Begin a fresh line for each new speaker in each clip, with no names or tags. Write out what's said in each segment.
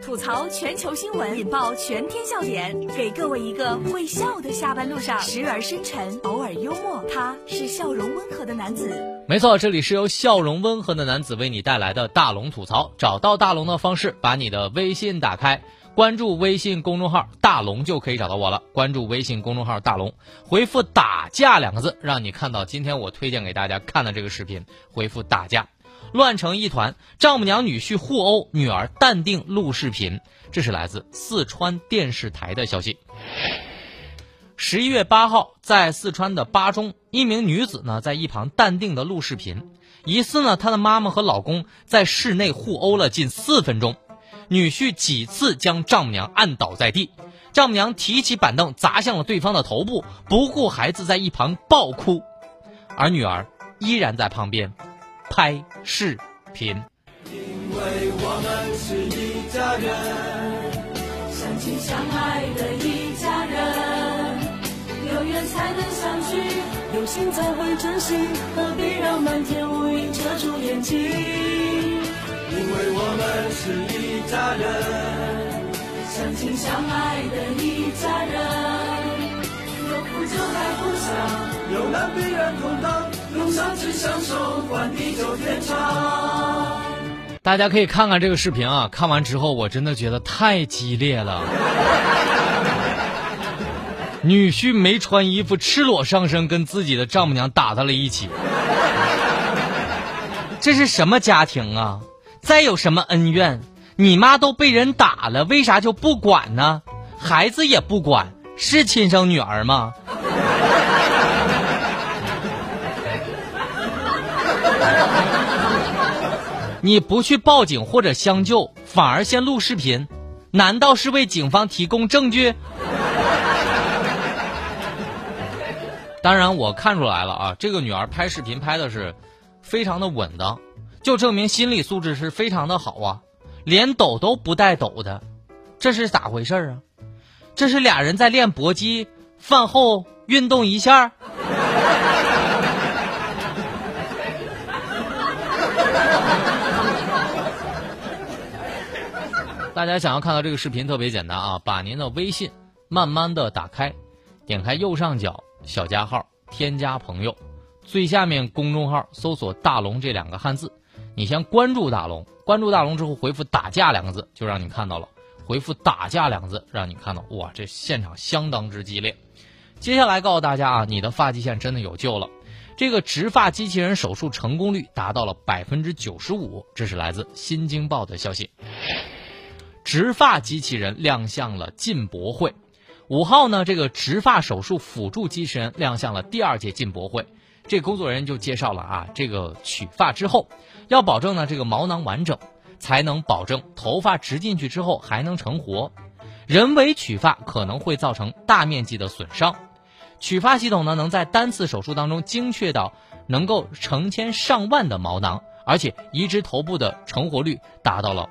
吐槽全球新闻，引爆全天笑点，给各位一个会笑的下班路上，时而深沉，偶尔幽默，他是笑容温和的男子。
没错，这里是由笑容温和的男子为你带来的大龙吐槽。找到大龙的方式，把你的微信打开，关注微信公众号“大龙”就可以找到我了。关注微信公众号“大龙”，回复“打架”两个字，让你看到今天我推荐给大家看的这个视频。回复“打架”。乱成一团，丈母娘女婿互殴，女儿淡定录视频。这是来自四川电视台的消息。十一月八号，在四川的巴中，一名女子呢在一旁淡定的录视频，疑似呢她的妈妈和老公在室内互殴了近四分钟，女婿几次将丈母娘按倒在地，丈母娘提起板凳砸向了对方的头部，不顾孩子在一旁暴哭，而女儿依然在旁边。拍视频。
因为我们是一家人，相亲相爱的一家人，有缘才能相聚，有心才会珍惜，何必让满天乌云遮住眼睛？因为我们是一家人，相亲相爱的一家人，有福就该分享，有难必然同当。
大家可以看看这个视频啊！看完之后，我真的觉得太激烈了。女婿没穿衣服，赤裸上身，跟自己的丈母娘打在了一起。这是什么家庭啊？再有什么恩怨？你妈都被人打了，为啥就不管呢？孩子也不管，是亲生女儿吗？你不去报警或者相救，反而先录视频，难道是为警方提供证据？当然，我看出来了啊，这个女儿拍视频拍的是非常的稳当，就证明心理素质是非常的好啊，连抖都不带抖的，这是咋回事啊？这是俩人在练搏击，饭后运动一下。大家想要看到这个视频特别简单啊，把您的微信慢慢的打开，点开右上角小加号，添加朋友，最下面公众号搜索“大龙”这两个汉字，你先关注大龙，关注大龙之后回复“打架”两个字，就让你看到了，回复“打架”两个字，让你看到，哇，这现场相当之激烈。接下来告诉大家啊，你的发际线真的有救了，这个植发机器人手术成功率达到了百分之九十五，这是来自《新京报》的消息。植发机器人亮相了进博会，五号呢，这个植发手术辅助机器人亮相了第二届进博会。这工作人员就介绍了啊，这个取发之后，要保证呢这个毛囊完整，才能保证头发植进去之后还能成活。人为取发可能会造成大面积的损伤，取发系统呢能在单次手术当中精确到能够成千上万的毛囊。而且移植头部的成活率达到了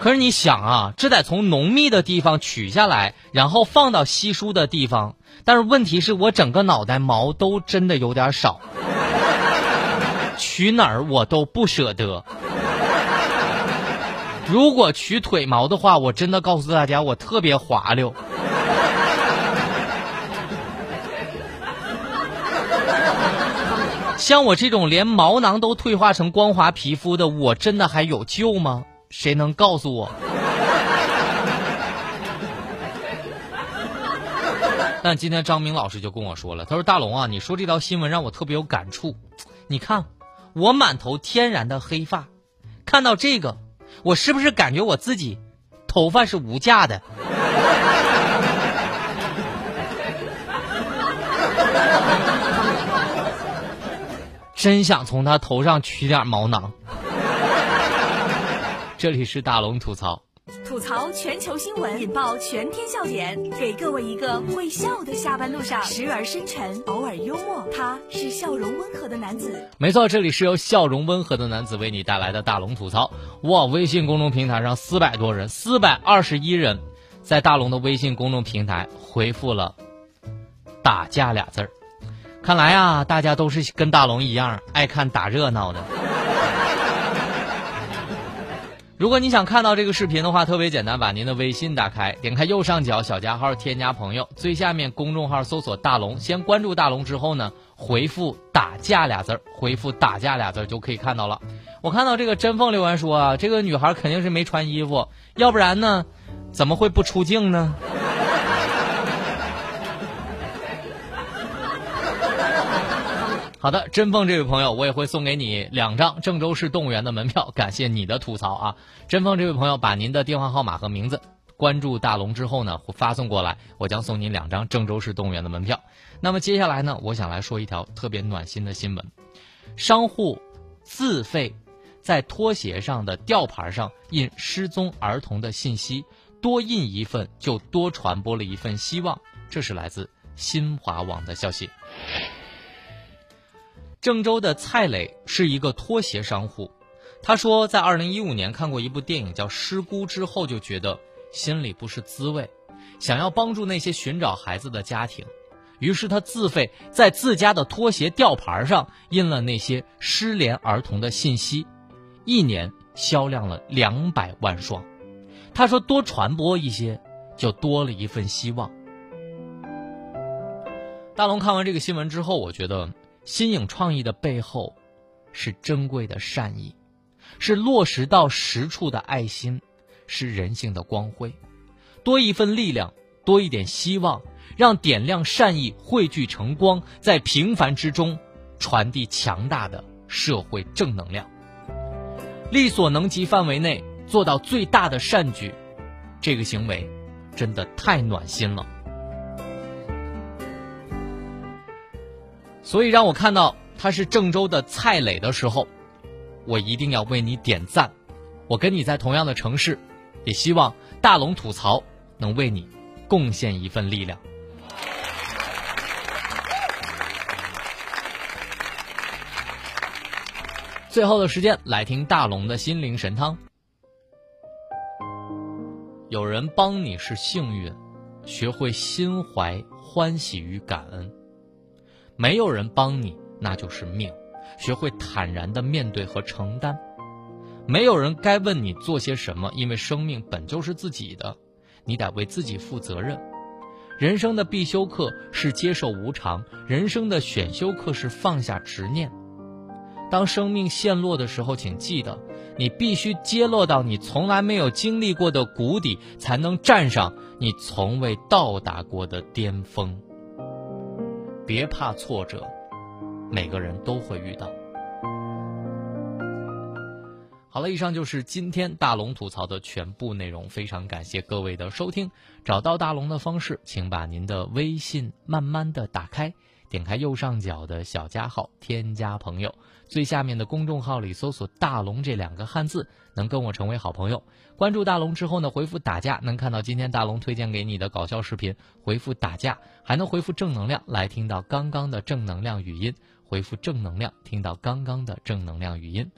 可是你想啊，这得从浓密的地方取下来，然后放到稀疏的地方。但是问题是我整个脑袋毛都真的有点少，取哪儿我都不舍得。如果取腿毛的话，我真的告诉大家，我特别滑溜。像我这种连毛囊都退化成光滑皮肤的，我真的还有救吗？谁能告诉我？但今天张明老师就跟我说了，他说：“大龙啊，你说这条新闻让我特别有感触。你看，我满头天然的黑发，看到这个，我是不是感觉我自己头发是无价的？真想从他头上取点毛囊。”这里是大龙吐槽，
吐槽全球新闻，引爆全天笑点，给各位一个会笑的下班路上，时而深沉，偶尔幽默。他是笑容温和的男子。
没错，这里是由笑容温和的男子为你带来的大龙吐槽。哇，微信公众平台上四百多人，四百二十一人，在大龙的微信公众平台回复了“打架”俩字儿。看来啊，大家都是跟大龙一样爱看打热闹的。如果你想看到这个视频的话，特别简单，把您的微信打开，点开右上角小加号，添加朋友，最下面公众号搜索大龙，先关注大龙之后呢，回复“打架”俩字儿，回复“打架”俩字儿就可以看到了。我看到这个真凤留言说啊，这个女孩肯定是没穿衣服，要不然呢，怎么会不出镜呢？好的，真凤这位朋友，我也会送给你两张郑州市动物园的门票，感谢你的吐槽啊！真凤这位朋友，把您的电话号码和名字关注大龙之后呢，发送过来，我将送您两张郑州市动物园的门票。那么接下来呢，我想来说一条特别暖心的新闻：商户自费在拖鞋上的吊牌上印失踪儿童的信息，多印一份就多传播了一份希望。这是来自新华网的消息。郑州的蔡磊是一个拖鞋商户，他说，在二零一五年看过一部电影叫《失孤》之后，就觉得心里不是滋味，想要帮助那些寻找孩子的家庭，于是他自费在自家的拖鞋吊牌上印了那些失联儿童的信息，一年销量了两百万双。他说，多传播一些，就多了一份希望。大龙看完这个新闻之后，我觉得。新颖创意的背后，是珍贵的善意，是落实到实处的爱心，是人性的光辉。多一份力量，多一点希望，让点亮善意汇聚成光，在平凡之中传递强大的社会正能量。力所能及范围内做到最大的善举，这个行为真的太暖心了。所以让我看到他是郑州的蔡磊的时候，我一定要为你点赞。我跟你在同样的城市，也希望大龙吐槽能为你贡献一份力量。最后的时间来听大龙的心灵神汤。有人帮你是幸运，学会心怀欢喜与感恩。没有人帮你，那就是命。学会坦然的面对和承担。没有人该问你做些什么，因为生命本就是自己的，你得为自己负责任。人生的必修课是接受无常，人生的选修课是放下执念。当生命陷落的时候，请记得，你必须跌落到你从来没有经历过的谷底，才能站上你从未到达过的巅峰。别怕挫折，每个人都会遇到。好了，以上就是今天大龙吐槽的全部内容。非常感谢各位的收听。找到大龙的方式，请把您的微信慢慢的打开，点开右上角的小加号，添加朋友，最下面的公众号里搜索“大龙”这两个汉字，能跟我成为好朋友。关注大龙之后呢，回复“打架”能看到今天大龙推荐给你的搞笑视频。回复“打架”还能回复“正能量”来听到刚刚的正能量语音。回复“正能量”听到刚刚的正能量语音。